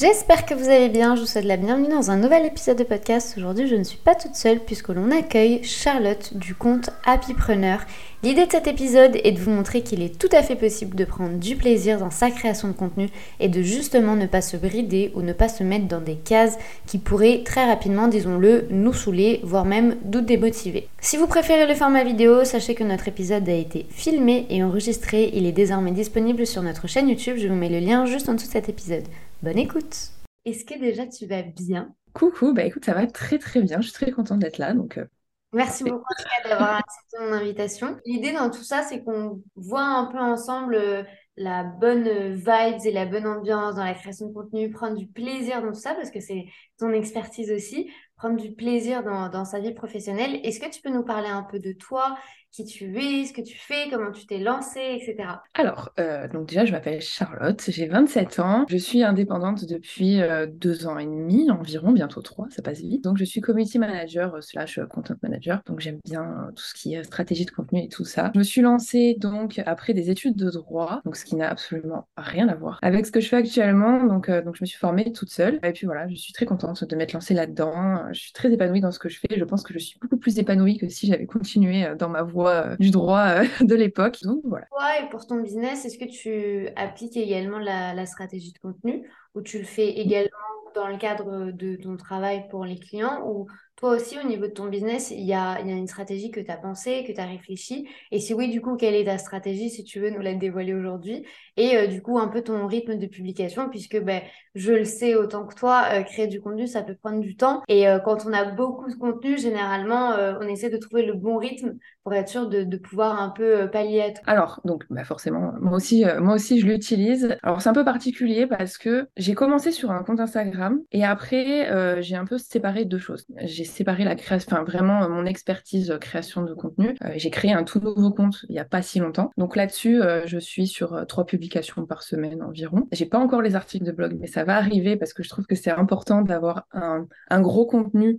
J'espère que vous allez bien, je vous souhaite la bienvenue dans un nouvel épisode de podcast. Aujourd'hui je ne suis pas toute seule puisque l'on accueille Charlotte du compte Happypreneur. L'idée de cet épisode est de vous montrer qu'il est tout à fait possible de prendre du plaisir dans sa création de contenu et de justement ne pas se brider ou ne pas se mettre dans des cases qui pourraient très rapidement, disons-le, nous saouler, voire même nous démotiver. Si vous préférez le format vidéo, sachez que notre épisode a été filmé et enregistré, il est désormais disponible sur notre chaîne YouTube, je vous mets le lien juste en dessous de cet épisode. Bonne écoute. Est-ce que déjà tu vas bien? Coucou, bah écoute, ça va très très bien. Je suis très contente d'être là. Donc, euh, Merci beaucoup d'avoir accepté mon invitation. L'idée dans tout ça, c'est qu'on voit un peu ensemble euh, la bonne euh, vibes et la bonne ambiance dans la création de contenu, prendre du plaisir dans tout ça, parce que c'est ton expertise aussi, prendre du plaisir dans, dans sa vie professionnelle. Est-ce que tu peux nous parler un peu de toi, qui tu es, ce que tu fais, comment tu t'es lancée, etc. Alors, euh, donc déjà, je m'appelle Charlotte, j'ai 27 ans, je suis indépendante depuis euh, deux ans et demi environ, bientôt trois, ça passe vite. Donc, je suis community manager euh, slash content manager, donc j'aime bien tout ce qui est stratégie de contenu et tout ça. Je me suis lancée donc après des études de droit, donc ce qui n'a absolument rien à voir avec ce que je fais actuellement. Donc, donc je me suis formée toute seule. Et puis voilà, je suis très contente de m'être lancée là-dedans. Je suis très épanouie dans ce que je fais. Je pense que je suis beaucoup plus épanouie que si j'avais continué dans ma voie euh, du droit euh, de l'époque. Donc voilà. Ouais, et pour ton business, est-ce que tu appliques également la, stratégie de contenu ou tu le fais également dans le cadre de ton travail pour les clients ou toi aussi, au niveau de ton business, il y a, y a une stratégie que tu as pensée, que tu as réfléchi. Et si oui, du coup, quelle est ta stratégie, si tu veux nous la dévoiler aujourd'hui? Et euh, du coup, un peu ton rythme de publication, puisque ben, je le sais autant que toi, créer du contenu, ça peut prendre du temps. Et quand on a beaucoup de contenu, généralement, on essaie de trouver le bon rythme pour être sûr de, pouvoir un peu pallier à. Alors, donc, bah forcément, moi aussi, moi aussi, je l'utilise. Alors, c'est un peu particulier parce que j'ai commencé sur un compte Instagram et après, j'ai un peu séparé deux choses. J'ai séparé la création, enfin vraiment euh, mon expertise euh, création de contenu. Euh, j'ai créé un tout nouveau compte il n'y a pas si longtemps. Donc là-dessus, je suis sur trois publications par semaine environ. J'ai pas encore les articles de blog, mais ça va arriver parce que je trouve que c'est important d'avoir un gros contenu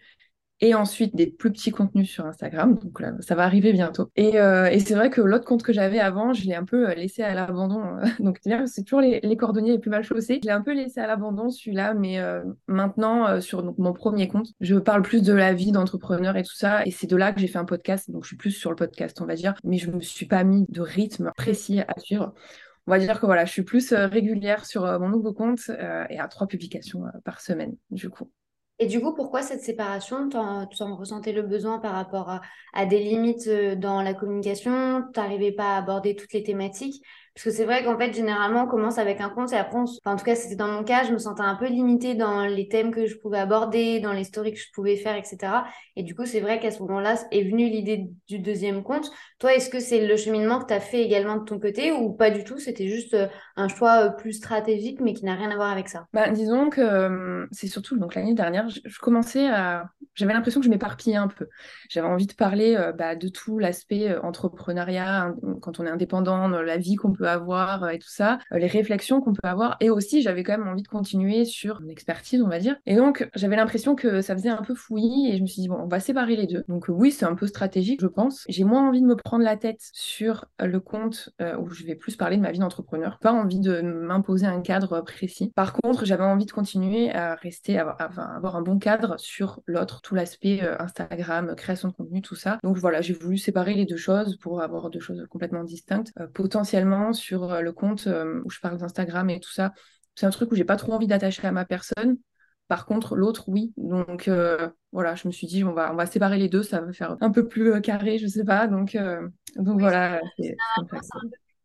et ensuite des plus petits contenus sur Instagram. Donc là, ça va arriver bientôt. Et, euh, c'est vrai que l'autre compte que j'avais avant, je l'ai un peu euh, laissé à l'abandon. Euh. donc c'est toujours les, cordonniers les plus mal chaussés. Je l'ai un peu laissé à l'abandon celui-là, mais euh, maintenant sur mon premier compte, je parle plus de la vie d'entrepreneur et tout ça. Et c'est de là que j'ai fait un podcast. Donc je suis plus sur le podcast, on va dire. Mais je me suis pas mis de rythme précis à suivre on va dire que voilà, je suis plus régulière sur mon nouveau compte et à trois publications par semaine, du coup. Et du coup, pourquoi cette séparation? Tu en ressentais le besoin par rapport à, à des limites euh, dans la communication? Tu n'arrivais pas à aborder toutes les thématiques? Parce que c'est vrai qu'en fait, généralement, on commence avec un compte et après, en tout cas, c'était dans mon cas, je me sentais un peu limitée dans les thèmes que je pouvais aborder, dans les stories que je pouvais faire, etc. Et du coup, c'est vrai qu'à ce moment-là est venue l'idée du deuxième compte. Toi, est-ce que c'est le cheminement que tu as fait également de ton côté ou pas du tout? C'était juste euh, un choix euh, plus stratégique, mais qui n'a rien à voir avec ça? Bah, Disons que euh, c'est surtout l'année dernière, je, commençais à. J'avais l'impression que je m'éparpillais un peu. J'avais envie de parler bah, de tout l'aspect entrepreneuriat, quand on est indépendant, la vie qu'on peut avoir euh, et tout ça, euh, les réflexions qu'on peut avoir. Et aussi, j'avais quand même envie de continuer sur mon expertise, on va dire. Et donc, j'avais l'impression que ça faisait un peu fouillis et je me suis dit, bon, on va séparer les deux. Donc, oui, c'est un peu stratégique, je pense. J'ai moins envie de me prendre la tête sur le compte où je vais plus parler de ma vie d'entrepreneur. Pas envie de m'imposer un cadre précis. Par contre, j'avais envie de continuer à rester, à avoir un bon cadre sur l'autre, tout l'aspect Instagram, création de contenu, tout ça. Donc voilà, j'ai voulu séparer les deux choses pour avoir deux choses complètement distinctes. potentiellement, sur euh, le compte euh, où je parle d'Instagram et tout ça, c'est un truc où j'ai pas trop envie d'attacher à ma personne. Par contre, l'autre, oui. Donc euh, voilà, je me suis dit, on va, on va séparer les deux, ça va faire un peu plus carré, je sais pas. Donc, donc voilà. C'est un peu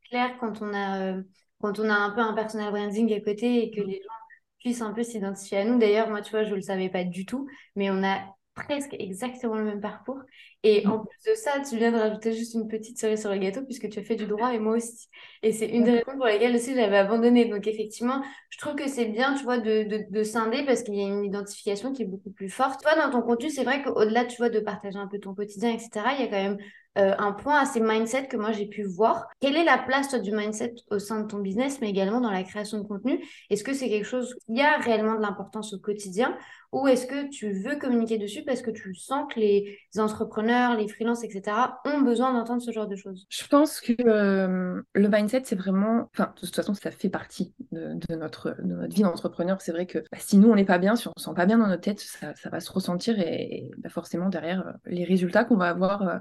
clair quand on, a, quand on a un peu un personal branding à côté et que les gens puissent un peu s'identifier à nous. D'ailleurs, moi, tu vois, je le savais pas du tout, mais on a presque exactement le même parcours. Et en plus de ça, tu viens de rajouter juste une petite cerise sur le gâteau puisque tu as fait du droit et moi aussi. Et c'est une des raisons pour lesquelles aussi j'avais abandonné. Donc effectivement, je trouve que c'est bien, tu vois, de, de, de scinder parce qu'il y a une identification qui est beaucoup plus forte. Toi, dans ton contenu, c'est vrai qu'au-delà, tu vois, de partager un peu ton quotidien, etc., il y a quand même un point assez mindset que moi j'ai pu voir. Quelle est la place toi, du mindset au sein de ton business, mais également dans la création de contenu? Est-ce que c'est quelque chose qui a réellement de l'importance au quotidien? Ou est-ce que tu veux communiquer dessus parce que tu sens que les entrepreneurs, les freelances, etc., ont besoin d'entendre ce genre de choses? Je pense que euh, le mindset, c'est vraiment... Enfin, de toute façon, ça fait partie de, notre, notre vie d'entrepreneur. C'est vrai que bah, si nous, on n'est pas bien, si on ne se sent pas bien dans notre tête, ça, va se ressentir et, bah, forcément, derrière, euh, les résultats qu'on va avoir... Euh,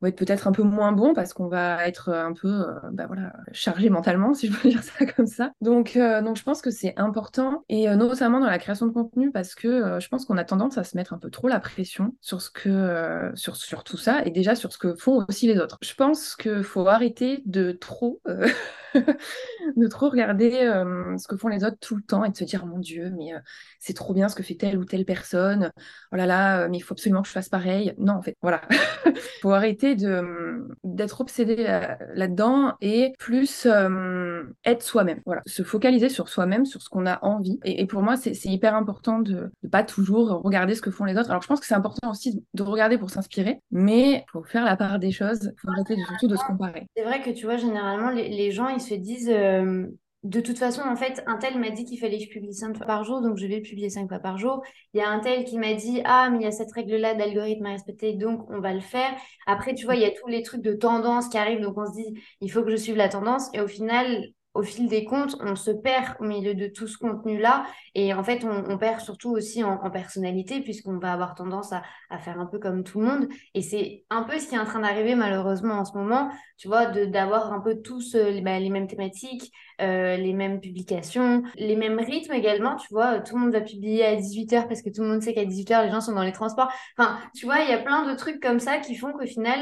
va être peut-être un peu moins bon parce qu'on va être euh, un peu euh, bah voilà, chargé mentalement, si je peux dire ça comme ça. Donc, euh, donc je pense que c'est important, et notamment dans la création de contenu, parce que je pense qu'on a tendance à se mettre un peu trop la pression sur, ce que, sur, sur tout ça, et déjà sur ce que font aussi les autres. Je pense qu'il faut arrêter de trop... de trop regarder ce que font les autres tout le temps et de se dire mon Dieu, mais c'est trop bien ce que fait telle ou telle personne. Oh là là, mais il faut absolument que je fasse pareil. Non, en fait, voilà. Il faut arrêter de d'être obsédé euh, là-dedans et plus euh, être soi-même. Voilà, se focaliser sur soi-même, sur ce qu'on a envie. Et, pour moi, c'est hyper important de ne pas toujours regarder ce que font les autres. Alors, je pense que c'est important aussi de regarder pour s'inspirer, mais pour faire la part des choses, il faut arrêter surtout de se comparer. C'est vrai que tu vois, généralement, les, gens, ils se disent. Euh, de toute façon, en fait, un tel m'a dit qu'il fallait que je publie cinq fois par jour, donc je vais publier cinq fois par jour. Il y a un tel qui m'a dit, ah, mais il y a cette règle-là d'algorithme à respecter, donc on va le faire. Après, tu vois, il y a tous les trucs de tendance qui arrivent, donc on se dit, il faut que je suive la tendance. Et au final, au fil des comptes, on se perd au milieu de tout ce contenu-là. Et en fait, on, perd surtout aussi en, personnalité, puisqu'on va avoir tendance à, faire un peu comme tout le monde. Et c'est un peu ce qui est en train d'arriver malheureusement en ce moment, tu vois, d'avoir un peu tous euh, bah, les mêmes thématiques, euh, les mêmes publications, les mêmes rythmes également. Tu vois, tout le monde va publier à 18h parce que tout le monde sait qu'à 18h, les gens sont dans les transports. Enfin, tu vois, il y a plein de trucs comme ça qui font qu'au final,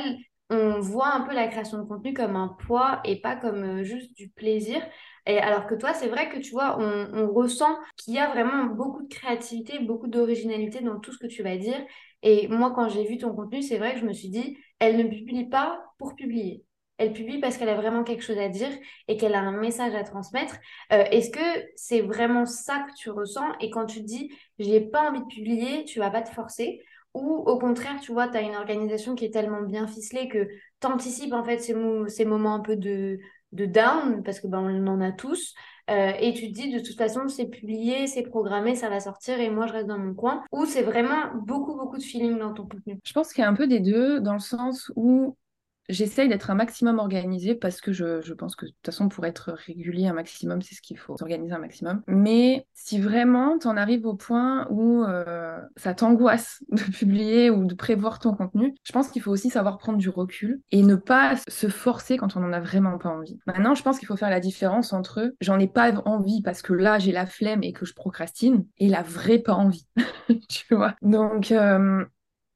on voit un peu la création de contenu comme un poids et pas comme euh, juste du plaisir. Et alors que toi, c'est vrai que tu vois, on, ressent qu'il y a vraiment beaucoup de créativité, beaucoup d'originalité dans tout ce que tu vas dire. Et moi, quand j'ai vu ton contenu, c'est vrai que je me suis dit, elle ne publie pas pour publier. Elle publie parce qu'elle a vraiment quelque chose à dire et qu'elle a un message à transmettre. Euh, est-ce que c'est vraiment ça que tu ressens? Et quand tu dis, j'ai pas envie de publier, tu vas pas te forcer? Ou au contraire, tu vois, tu as une organisation qui est tellement bien ficelée que tu anticipes en fait ces, ces, moments un peu de, de down, parce que ben, on en a tous, euh, et tu te dis de toute façon c'est publié, c'est programmé, ça va sortir et moi je reste dans mon coin, ou c'est vraiment beaucoup beaucoup de feeling dans ton contenu. Je pense qu'il y a un peu des deux, dans le sens où J'essaye d'être un maximum organisé parce que je, je, pense que de toute façon, pour être régulier un maximum, c'est ce qu'il faut, s'organiser un maximum. Mais si vraiment tu en arrives au point où euh, ça t'angoisse de publier ou de prévoir ton contenu, je pense qu'il faut aussi savoir prendre du recul et ne pas se forcer quand on n'en a vraiment pas envie. Maintenant, je pense qu'il faut faire la différence entre j'en ai pas envie parce que là j'ai la flemme et que je procrastine et la vraie pas envie. tu vois Donc, euh,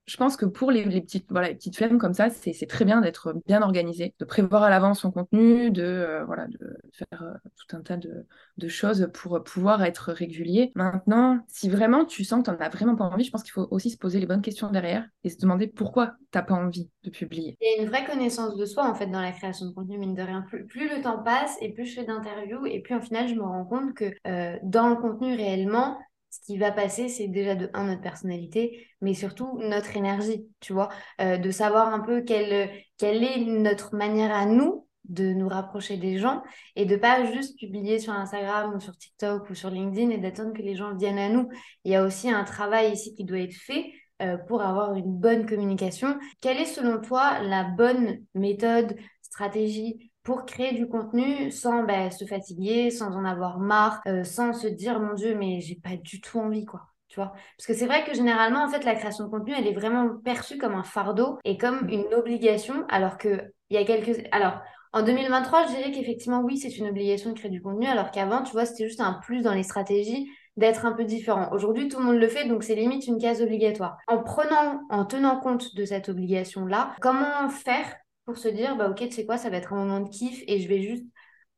je pense que pour les, petites, voilà, les petites flemmes comme ça, c'est très bien d'être bien organisé, de prévoir à l'avance son contenu, de, euh, voilà, de faire euh, tout un tas de, choses pour pouvoir être régulier. Maintenant, si vraiment tu sens que tu n'en as vraiment pas envie, je pense qu'il faut aussi se poser les bonnes questions derrière et se demander pourquoi tu n'as pas envie de publier. Il y a une vraie connaissance de soi en fait dans la création de contenu, mine de rien. Plus, le temps passe et plus je fais d'interviews et plus en final je me rends compte que euh, dans le contenu réellement, ce qui va passer, c'est déjà de un, notre personnalité, mais surtout notre énergie, tu vois, euh, de savoir un peu quelle, quelle est notre manière à nous de nous rapprocher des gens et de pas juste publier sur Instagram ou sur TikTok ou sur LinkedIn et d'attendre que les gens viennent à nous. Il y a aussi un travail ici qui doit être fait euh, pour avoir une bonne communication. Quelle est selon toi la bonne méthode, stratégie pour créer du contenu sans bah, se fatiguer, sans en avoir marre, euh, sans se dire mon Dieu, mais j'ai pas du tout envie, quoi. Tu vois Parce que c'est vrai que généralement, en fait, la création de contenu, elle est vraiment perçue comme un fardeau et comme une obligation, alors que il y a quelques. Alors, en 2023, je dirais qu'effectivement, oui, c'est une obligation de créer du contenu, alors qu'avant, tu vois, c'était juste un plus dans les stratégies d'être un peu différent. Aujourd'hui, tout le monde le fait, donc c'est limite une case obligatoire. En prenant, en tenant compte de cette obligation-là, comment faire pour se dire, bah ok, tu sais quoi, ça va être un moment de kiff et je vais juste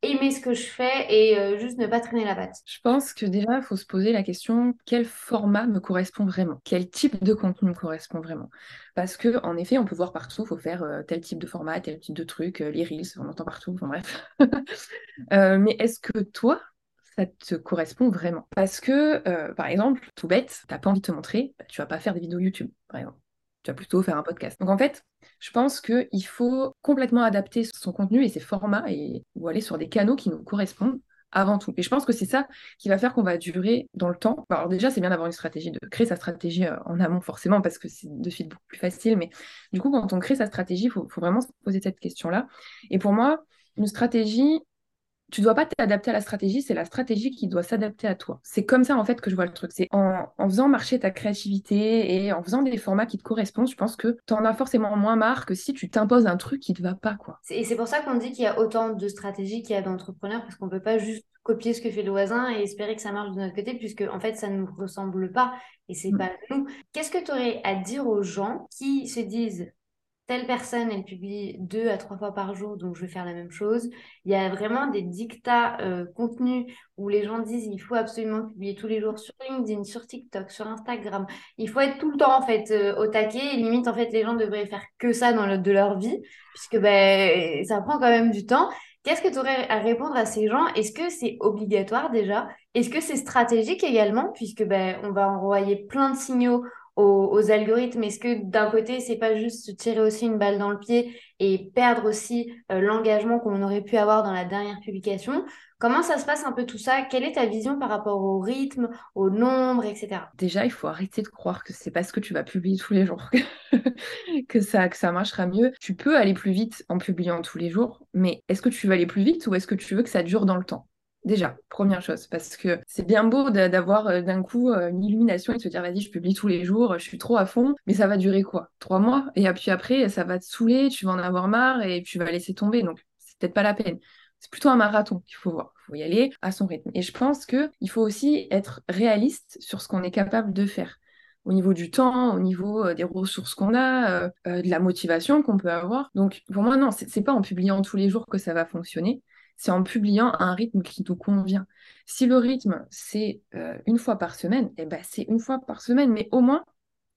aimer ce que je fais et euh, juste ne pas traîner la patte. Je pense que déjà, il faut se poser la question quel format me correspond vraiment? Quel type de contenu me correspond vraiment? Parce que en effet, on peut voir partout, il faut faire euh, tel type de format, tel type de truc, euh, les reels, on entend partout, enfin bref. mais est-ce que toi, ça te correspond vraiment? Parce que, par exemple, tout bête, t'as pas envie de te montrer, bah, tu vas pas faire des vidéos YouTube, par exemple tu vas plutôt faire un podcast. Donc en fait, je pense qu'il faut complètement adapter son contenu et ses formats et, ou aller sur des canaux qui nous correspondent avant tout. Et je pense que c'est ça qui va faire qu'on va durer dans le temps. Alors déjà, c'est bien d'avoir une stratégie, de créer sa stratégie euh, en amont forcément, parce que c'est de suite beaucoup plus facile. Mais du coup, quand on crée sa stratégie, il faut, faut, vraiment se poser cette question-là. Et pour moi, une stratégie, tu dois pas t'adapter à la stratégie, c'est la stratégie qui doit s'adapter à toi. C'est comme ça en fait que je vois le truc. C'est en, en, faisant marcher ta créativité et en faisant des formats qui te correspondent, je pense que tu en as forcément moins marre que si tu t'imposes un truc qui te va pas quoi. Et c'est pour ça qu'on dit qu'il y a autant de stratégies qu'il y a d'entrepreneurs parce qu'on peut pas juste copier ce que fait le voisin et espérer que ça marche de notre côté puisque en fait ça ne nous ressemble pas et c'est mmh. pas nous. Qu'est-ce que tu aurais à dire aux gens qui se disent telle personne, elle publie deux à trois fois par jour, donc je vais faire la même chose. Il y a vraiment des dictats euh, contenus où les gens disent il faut absolument publier tous les jours sur LinkedIn, sur TikTok, sur Instagram. Il faut être tout le temps en fait euh, au taquet. Et limite en fait les gens devraient faire que ça dans le, de leur vie puisque ben ça prend quand même du temps. Qu'est-ce que tu aurais à répondre à ces gens? Est-ce que c'est obligatoire déjà? Est-ce que c'est stratégique également puisque ben on va envoyer plein de signaux aux, algorithmes Est-ce que d'un côté, c'est pas juste se tirer aussi une balle dans le pied et perdre aussi euh, l'engagement qu'on aurait pu avoir dans la dernière publication? Comment ça se passe un peu tout ça? Quelle est ta vision par rapport au rythme, au nombre, etc. Déjà, il faut arrêter de croire que c'est parce que tu vas publier tous les jours que ça, que ça marchera mieux. Tu peux aller plus vite en publiant tous les jours, mais est-ce que tu veux aller plus vite ou est-ce que tu veux que ça dure dans le temps? Déjà, première chose, parce que c'est bien beau d'avoir euh, d'un coup euh, une illumination et de se dire vas-y, je publie tous les jours, je suis trop à fond, mais ça va durer quoi? Trois mois? Et puis après, ça va te saouler, tu vas en avoir marre et tu vas laisser tomber. Donc, c'est peut-être pas la peine. C'est plutôt un marathon qu'il faut voir. Il faut y aller à son rythme. Et je pense qu'il faut aussi être réaliste sur ce qu'on est capable de faire au niveau du temps, au niveau euh, des ressources qu'on a, de la motivation qu'on peut avoir. Donc pour moi, non, c'est pas en publiant tous les jours que ça va fonctionner c'est en publiant un rythme qui nous convient. Si le rythme, c'est euh, une fois par semaine, eh ben, c'est une fois par semaine, mais au moins,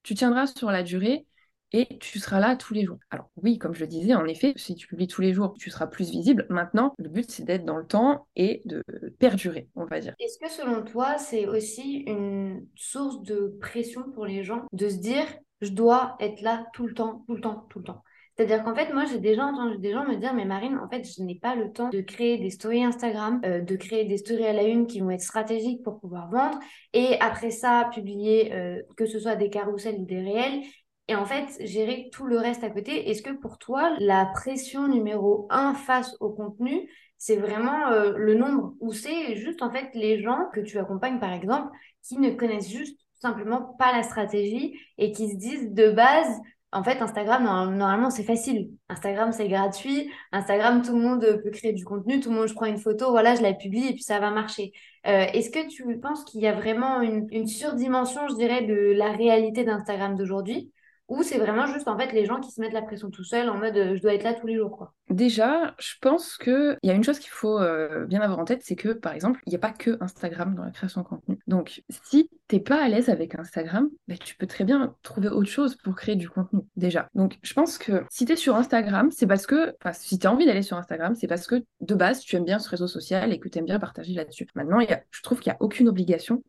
tu tiendras sur la durée et tu seras là tous les jours. Alors oui, comme je le disais, en effet, si tu publies tous les jours, tu seras plus visible. Maintenant, le but, c'est d'être dans le temps et de perdurer, on va dire. Est-ce que selon toi, c'est aussi une source de pression pour les gens de se dire, je dois être là tout le temps, tout le temps, tout le temps? C'est-à-dire qu'en fait, moi, j'ai déjà entendu des gens me dire, mais Marine, en fait, je n'ai pas le temps de créer des stories Instagram, euh, de créer des stories à la une qui vont être stratégiques pour pouvoir vendre, et après ça, publier euh, que ce soit des carousels ou des réels, et en fait, gérer tout le reste à côté. Est-ce que pour toi, la pression numéro un face au contenu, c'est vraiment euh, le nombre, ou c'est juste en fait les gens que tu accompagnes, par exemple, qui ne connaissent juste simplement pas la stratégie et qui se disent de base, en fait, Instagram, normalement, c'est facile. Instagram, c'est gratuit. Instagram, tout le monde peut créer du contenu. Tout le monde, je prends une photo, voilà, je la publie et puis ça va marcher. Euh, est-ce que tu penses qu'il y a vraiment une, surdimension, je dirais, de la réalité d'Instagram d'aujourd'hui? Ou c'est vraiment juste en fait les gens qui se mettent la pression tout seuls en mode euh, je dois être là tous les jours quoi. Déjà, je pense qu'il y a une chose qu'il faut euh, bien avoir en tête, c'est que par exemple, il n'y a pas que Instagram dans la création de contenu. Donc si t'es pas à l'aise avec Instagram, bah, tu peux très bien trouver autre chose pour créer du contenu déjà. Donc je pense que si tu es sur Instagram, c'est parce que, enfin si tu as envie d'aller sur Instagram, c'est parce que de base tu aimes bien ce réseau social et que tu aimes bien partager là-dessus. Maintenant, y je trouve qu'il n'y a aucune obligation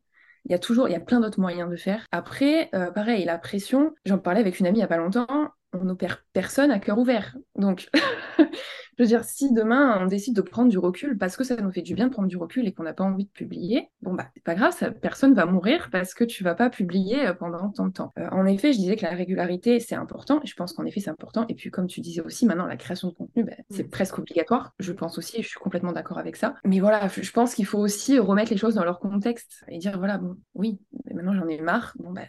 il y a toujours, il y a plein d'autres moyens de faire. Après, euh, pareil, la pression, j'en parlais avec une amie il n'y a pas longtemps, on n'opère personne à cœur ouvert. Donc, je veux dire, si demain on décide de prendre du recul parce que ça nous fait du bien de prendre du recul et qu'on n'a pas envie de publier, bon bah c'est pas grave, ça, personne va mourir parce que tu vas pas publier euh, pendant tant de temps. Euh, en effet, je disais que la régularité c'est important, et je pense qu'en effet c'est important. Et puis comme tu disais aussi, maintenant la création de contenu, bah, c'est mm. presque obligatoire. Je pense aussi, et je suis complètement d'accord avec ça. Mais voilà, je pense qu'il faut aussi remettre les choses dans leur contexte et dire voilà, bon, oui, mais maintenant j'en ai marre, bon bah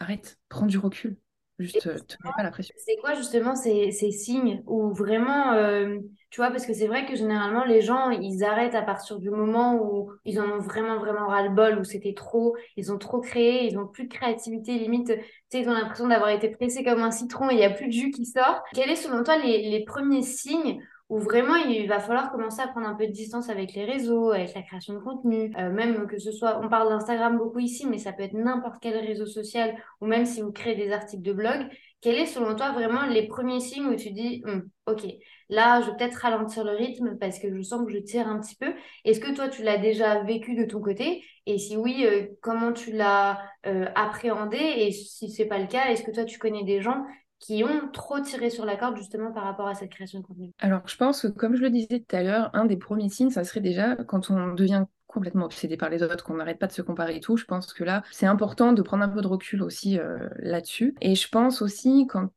arrête, prends du recul. Juste, euh, te mets pas la pression. C'est quoi justement ces, ces signes où vraiment, euh, tu vois, parce que c'est vrai que généralement les gens, ils arrêtent à partir du moment où ils en ont vraiment, vraiment ras-le-bol, où c'était trop, ils ont trop créé, ils ont plus de créativité, limite, tu sais, ils ont l'impression d'avoir été pressés comme un citron et il n'y a plus de jus qui sort. Quels est selon toi les, les premiers signes où vraiment il va falloir commencer à prendre un peu de distance avec les réseaux, avec la création de contenu, euh, même que ce soit, on parle d'Instagram beaucoup ici, mais ça peut être n'importe quel réseau social, ou même si vous créez des articles de blog. Quels est selon toi vraiment les premiers signes où tu dis, hum, ok, là, je vais peut-être ralentir le rythme parce que je sens que je tire un petit peu. Est-ce que toi, tu l'as déjà vécu de ton côté? Et si oui, euh, comment tu l'as euh, appréhendé? Et si c'est pas le cas, est-ce que toi, tu connais des gens qui ont trop tiré sur la corde justement par rapport à cette création de contenu Alors, je pense que comme je le disais tout à l'heure, un des premiers signes, ça serait déjà quand on devient complètement obsédé par les autres, qu'on n'arrête pas de se comparer et tout. Je pense que là, c'est important de prendre un peu de recul aussi euh, là-dessus. Et je pense aussi quand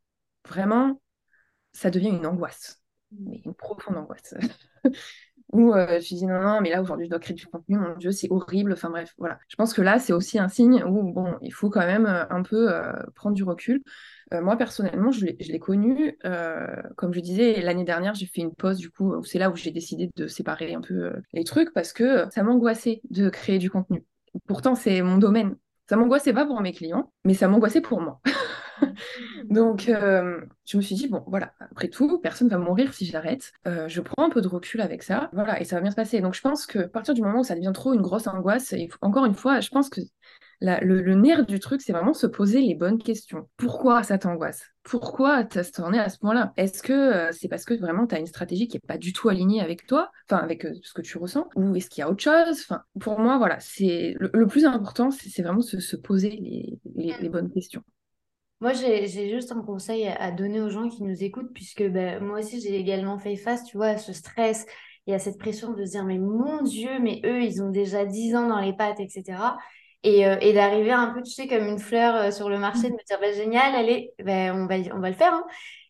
vraiment ça devient une angoisse, mmh. mais une profonde angoisse. où euh, je dis non, non, mais là aujourd'hui je dois créer du contenu, mon Dieu, c'est horrible. Enfin bref, voilà. Je pense que là, c'est aussi un signe où bon, il faut quand même euh, un peu prendre du recul. Euh, moi, personnellement, je l'ai connu, euh, comme je disais, l'année dernière, j'ai fait une pause, du coup, c'est là où j'ai décidé de séparer un peu euh, les trucs, parce que ça m'angoissait de créer du contenu. Pourtant, c'est mon domaine. Ça m'angoissait pas pour mes clients, mais ça m'angoissait pour moi. Donc, je me suis dit, bon, voilà, après tout, personne va mourir si j'arrête. je prends un peu de recul avec ça, voilà, et ça va bien se passer. Donc, je pense que à partir du moment où ça devient trop une grosse angoisse, et encore une fois, je pense que le, nerf du truc, c'est vraiment se poser les bonnes questions. Pourquoi ça t'angoisse? Pourquoi t'en es à ce point-là? Est-ce que euh, c'est parce que vraiment tu as une stratégie qui n'est pas du tout alignée avec toi, enfin avec euh, ce que tu ressens, ou est-ce qu'il y a autre chose? Enfin, pour moi, voilà, c'est le, plus important, c'est vraiment se, poser les, bonnes questions. Moi, j'ai juste un conseil à donner aux gens qui nous écoutent, puisque ben, moi aussi, j'ai également fait face, tu vois, à ce stress et à cette pression de se dire, mais mon Dieu, mais eux, ils ont déjà 10 ans dans les pattes, etc. Euh, et, d'arriver un peu, tu sais, comme une fleur euh, sur le marché, de me dire, bah, génial, allez, bah, on, va, on va le faire. Hein.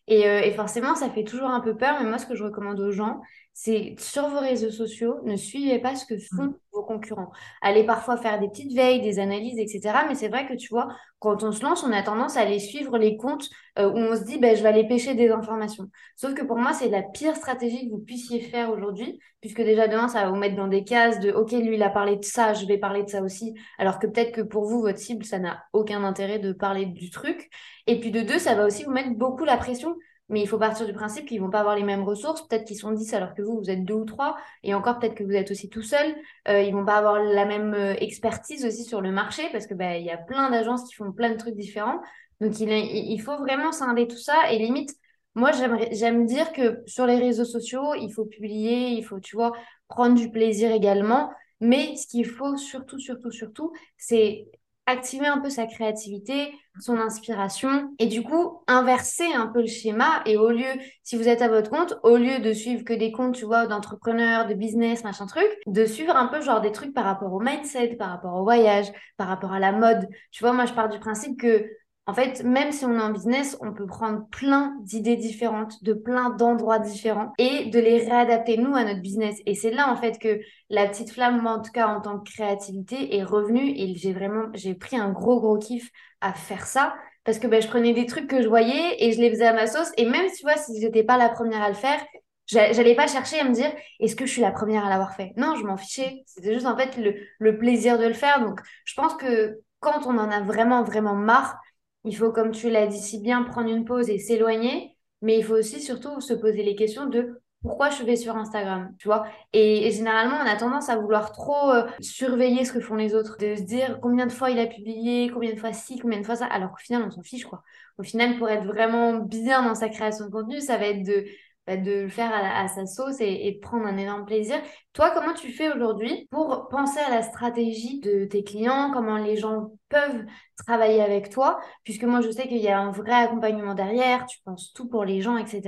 Et, euh, et, forcément, ça fait toujours un peu peur. Mais moi, ce que je recommande aux gens, c'est sur vos réseaux sociaux, ne suivez pas ce que font mmh. vos concurrents. Allez parfois faire des petites veilles, des analyses, etc. Mais c'est vrai que tu vois, quand on se lance, on a tendance à aller suivre les comptes euh, où on se dit, ben, je vais aller pêcher des informations. Sauf que pour moi, c'est la pire stratégie que vous puissiez faire aujourd'hui, puisque déjà, demain, ça va vous mettre dans des cases de, OK, lui, il a parlé de ça, je vais parler de ça aussi. Alors que peut-être que pour vous, votre cible, ça n'a aucun intérêt de parler du truc. Et puis de deux, ça va aussi vous mettre beaucoup la pression mais il faut partir du principe qu'ils vont pas avoir les mêmes ressources. Peut-être qu'ils sont 10 alors que vous, vous êtes deux ou trois. Et encore, peut-être que vous êtes aussi tout seul. Euh, ils vont pas avoir la même euh, expertise aussi sur le marché parce que bah, il y a plein d'agences qui font plein de trucs différents. Donc, il, il faut vraiment scinder tout ça. Et limite, moi, j'aime dire que sur les réseaux sociaux, il faut publier, il faut, tu vois, prendre du plaisir également. Mais ce qu'il faut surtout, surtout, surtout, c'est activer un peu sa créativité, son inspiration et du coup inverser un peu le schéma et au lieu, si vous êtes à votre compte, au lieu de suivre que des comptes, tu vois, d'entrepreneurs, de business, machin truc, de suivre un peu genre des trucs par rapport au mindset, par rapport au voyage, par rapport à la mode. Tu vois, moi je pars du principe que en fait, même si on est en business, on peut prendre plein d'idées différentes, de plein d'endroits différents et de les réadapter, nous, à notre business. Et c'est là, en fait, que la petite flamme, en tout cas, en tant que créativité, est revenue et j'ai vraiment, j'ai pris un gros, gros kiff à faire ça parce que ben, je prenais des trucs que je voyais et je les faisais à ma sauce. Et même, tu vois, si j'étais pas la première à le faire, j'allais pas chercher à me dire est-ce que je suis la première à l'avoir fait? Non, je m'en fichais. C'était juste, en fait, le, le plaisir de le faire. Donc, je pense que quand on en a vraiment, vraiment marre, il faut, comme tu l'as dit si bien, prendre une pause et s'éloigner, mais il faut aussi surtout se poser les questions de pourquoi je vais sur Instagram, tu vois. Et, généralement, on a tendance à vouloir trop euh, surveiller ce que font les autres, de se dire combien de fois il a publié, combien de fois ci, combien de fois ça, alors qu'au final, on s'en fiche, quoi. Au final, pour être vraiment bien dans sa création de contenu, ça va être de, bah, de le faire à, sa sauce et, prendre un énorme plaisir. Toi, comment tu fais aujourd'hui pour penser à la stratégie de tes clients, comment les gens peuvent travailler avec toi, puisque moi je sais qu'il y a un vrai accompagnement derrière, tu penses tout pour les gens, etc.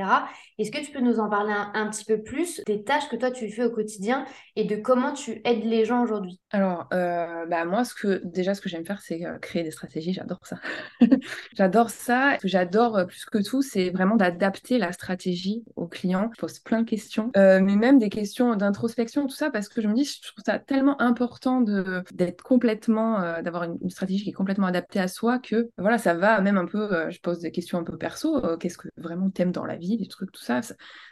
Est-ce que tu peux nous en parler un, petit peu plus des tâches que toi tu fais au quotidien et de comment tu aides les gens aujourd'hui? Alors, euh, bah moi, ce que, déjà, ce que j'aime faire, c'est euh, créer des stratégies, j'adore ça. j'adore ça. Ce que j'adore euh, plus que tout, c'est vraiment d'adapter la stratégie aux clients. Je pose plein de questions, mais même des questions d'introspection, tout ça, parce que je me dis, je trouve ça tellement important d'être complètement, d'avoir une, stratégie qui est complètement adaptée à soi que voilà, ça va même un peu, euh, je pose des questions un peu perso, euh, qu'est-ce que vraiment t'aimes dans la vie, des trucs, tout ça,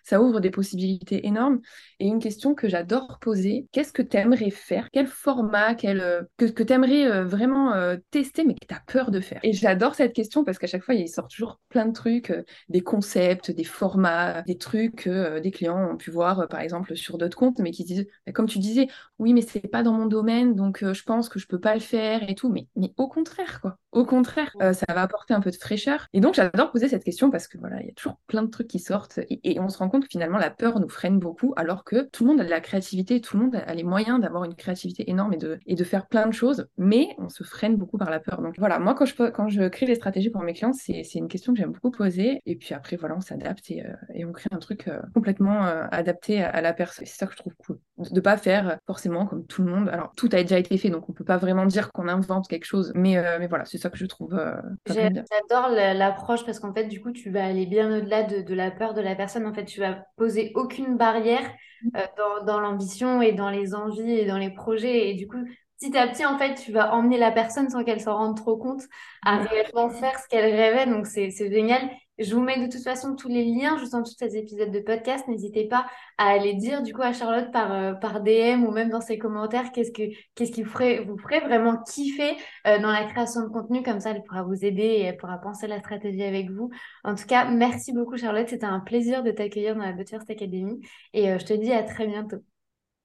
ça, ouvre des possibilités énormes. Et une question que j'adore poser, qu'est-ce que t'aimerais faire? Quel format quel, euh, que, que t'aimerais vraiment tester mais que t'as peur de faire? Et j'adore cette question parce qu'à chaque fois, il sort toujours plein de trucs, des concepts, des formats, des trucs que des clients ont pu voir par exemple sur d'autres comptes, mais qui disent, bah, comme tu disais, oui, mais c'est pas dans mon domaine, donc je pense que je peux pas le faire et tout. Mais, mais au contraire, quoi. Au contraire, euh, ça va apporter un peu de fraîcheur. Et donc, j'adore poser cette question parce que voilà, il y a toujours plein de trucs qui sortent et, on se rend compte que finalement, la peur nous freine beaucoup alors que tout le monde a de la créativité, tout le monde a les moyens d'avoir une créativité énorme et de, et de faire plein de choses, mais on se freine beaucoup par la peur. Donc voilà, moi, quand je, quand je crée les stratégies pour mes clients, c'est une question que j'aime beaucoup poser. Et puis après, voilà, on s'adapte et, euh, on crée un truc euh, complètement adapté à, la personne. C'est ça que je trouve cool. De ne pas faire forcément comme tout le monde. Alors, tout a déjà été fait, donc on peut pas vraiment dire qu'on invente quelque chose, mais, mais voilà, c'est ça que je trouve. Euh, j'adore l'approche parce qu'en fait, du coup, tu vas aller bien au-delà de, la peur de la personne. En fait, tu vas poser aucune barrière mmh. euh, dans, dans l'ambition et dans les envies et dans les projets. Et du coup, petit à petit, en fait, tu vas emmener la personne sans qu'elle s'en rende trop compte à réellement faire ce qu'elle rêvait. Donc, c'est génial. Je vous mets de toute façon tous les liens juste en dessous de ces épisodes de podcast. N'hésitez pas à aller dire du coup à Charlotte par, euh, par DM ou même dans ses commentaires qu'est-ce que qu'est-ce qui vous ferait, vous ferait vraiment kiffer euh, dans la création de contenu. Comme ça, elle pourra vous aider et elle pourra penser la stratégie avec vous. En tout cas, merci beaucoup Charlotte. C'était un plaisir de t'accueillir dans la But First Academy et euh, je te dis à très bientôt.